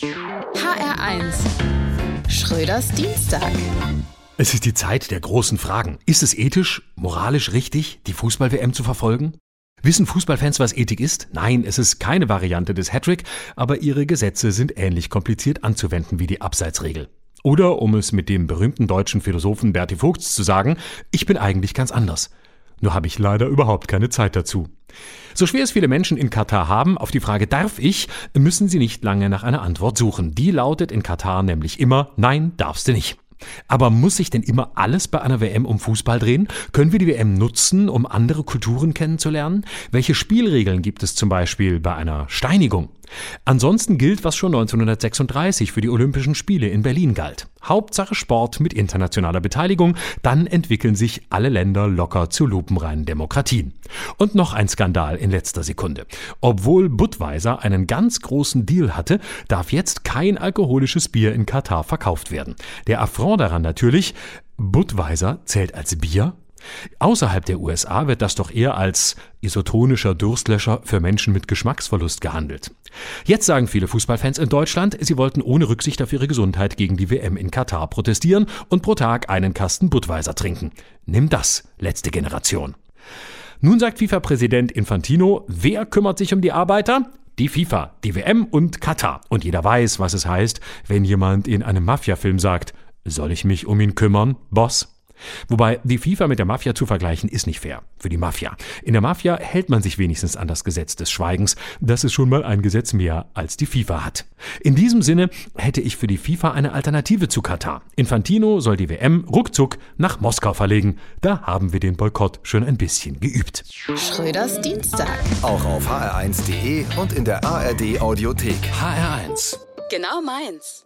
HR1 Schröders Dienstag. Es ist die Zeit der großen Fragen. Ist es ethisch, moralisch richtig, die Fußball-WM zu verfolgen? Wissen Fußballfans, was Ethik ist? Nein, es ist keine Variante des Hattrick, aber ihre Gesetze sind ähnlich kompliziert anzuwenden wie die Abseitsregel. Oder, um es mit dem berühmten deutschen Philosophen Berti Vogts zu sagen, ich bin eigentlich ganz anders. Nur habe ich leider überhaupt keine Zeit dazu. So schwer es viele Menschen in Katar haben, auf die Frage darf ich, müssen sie nicht lange nach einer Antwort suchen. Die lautet in Katar nämlich immer Nein, darfst du nicht. Aber muss sich denn immer alles bei einer WM um Fußball drehen? Können wir die WM nutzen, um andere Kulturen kennenzulernen? Welche Spielregeln gibt es zum Beispiel bei einer Steinigung? Ansonsten gilt, was schon 1936 für die Olympischen Spiele in Berlin galt. Hauptsache Sport mit internationaler Beteiligung, dann entwickeln sich alle Länder locker zu lupenreinen Demokratien. Und noch ein Skandal in letzter Sekunde. Obwohl Budweiser einen ganz großen Deal hatte, darf jetzt kein alkoholisches Bier in Katar verkauft werden. Der Affront daran natürlich, Budweiser zählt als Bier, Außerhalb der USA wird das doch eher als isotonischer Durstlöscher für Menschen mit Geschmacksverlust gehandelt. Jetzt sagen viele Fußballfans in Deutschland, sie wollten ohne Rücksicht auf ihre Gesundheit gegen die WM in Katar protestieren und pro Tag einen Kasten Budweiser trinken. Nimm das, letzte Generation. Nun sagt FIFA-Präsident Infantino, wer kümmert sich um die Arbeiter? Die FIFA, die WM und Katar. Und jeder weiß, was es heißt, wenn jemand in einem Mafia-Film sagt, soll ich mich um ihn kümmern, Boss? Wobei die FIFA mit der Mafia zu vergleichen ist nicht fair. Für die Mafia. In der Mafia hält man sich wenigstens an das Gesetz des Schweigens. Das ist schon mal ein Gesetz mehr, als die FIFA hat. In diesem Sinne hätte ich für die FIFA eine Alternative zu Katar. Infantino soll die WM ruckzuck nach Moskau verlegen. Da haben wir den Boykott schon ein bisschen geübt. Schröders Dienstag. Auch auf hr1.de und in der ARD Audiothek. HR1. Genau meins.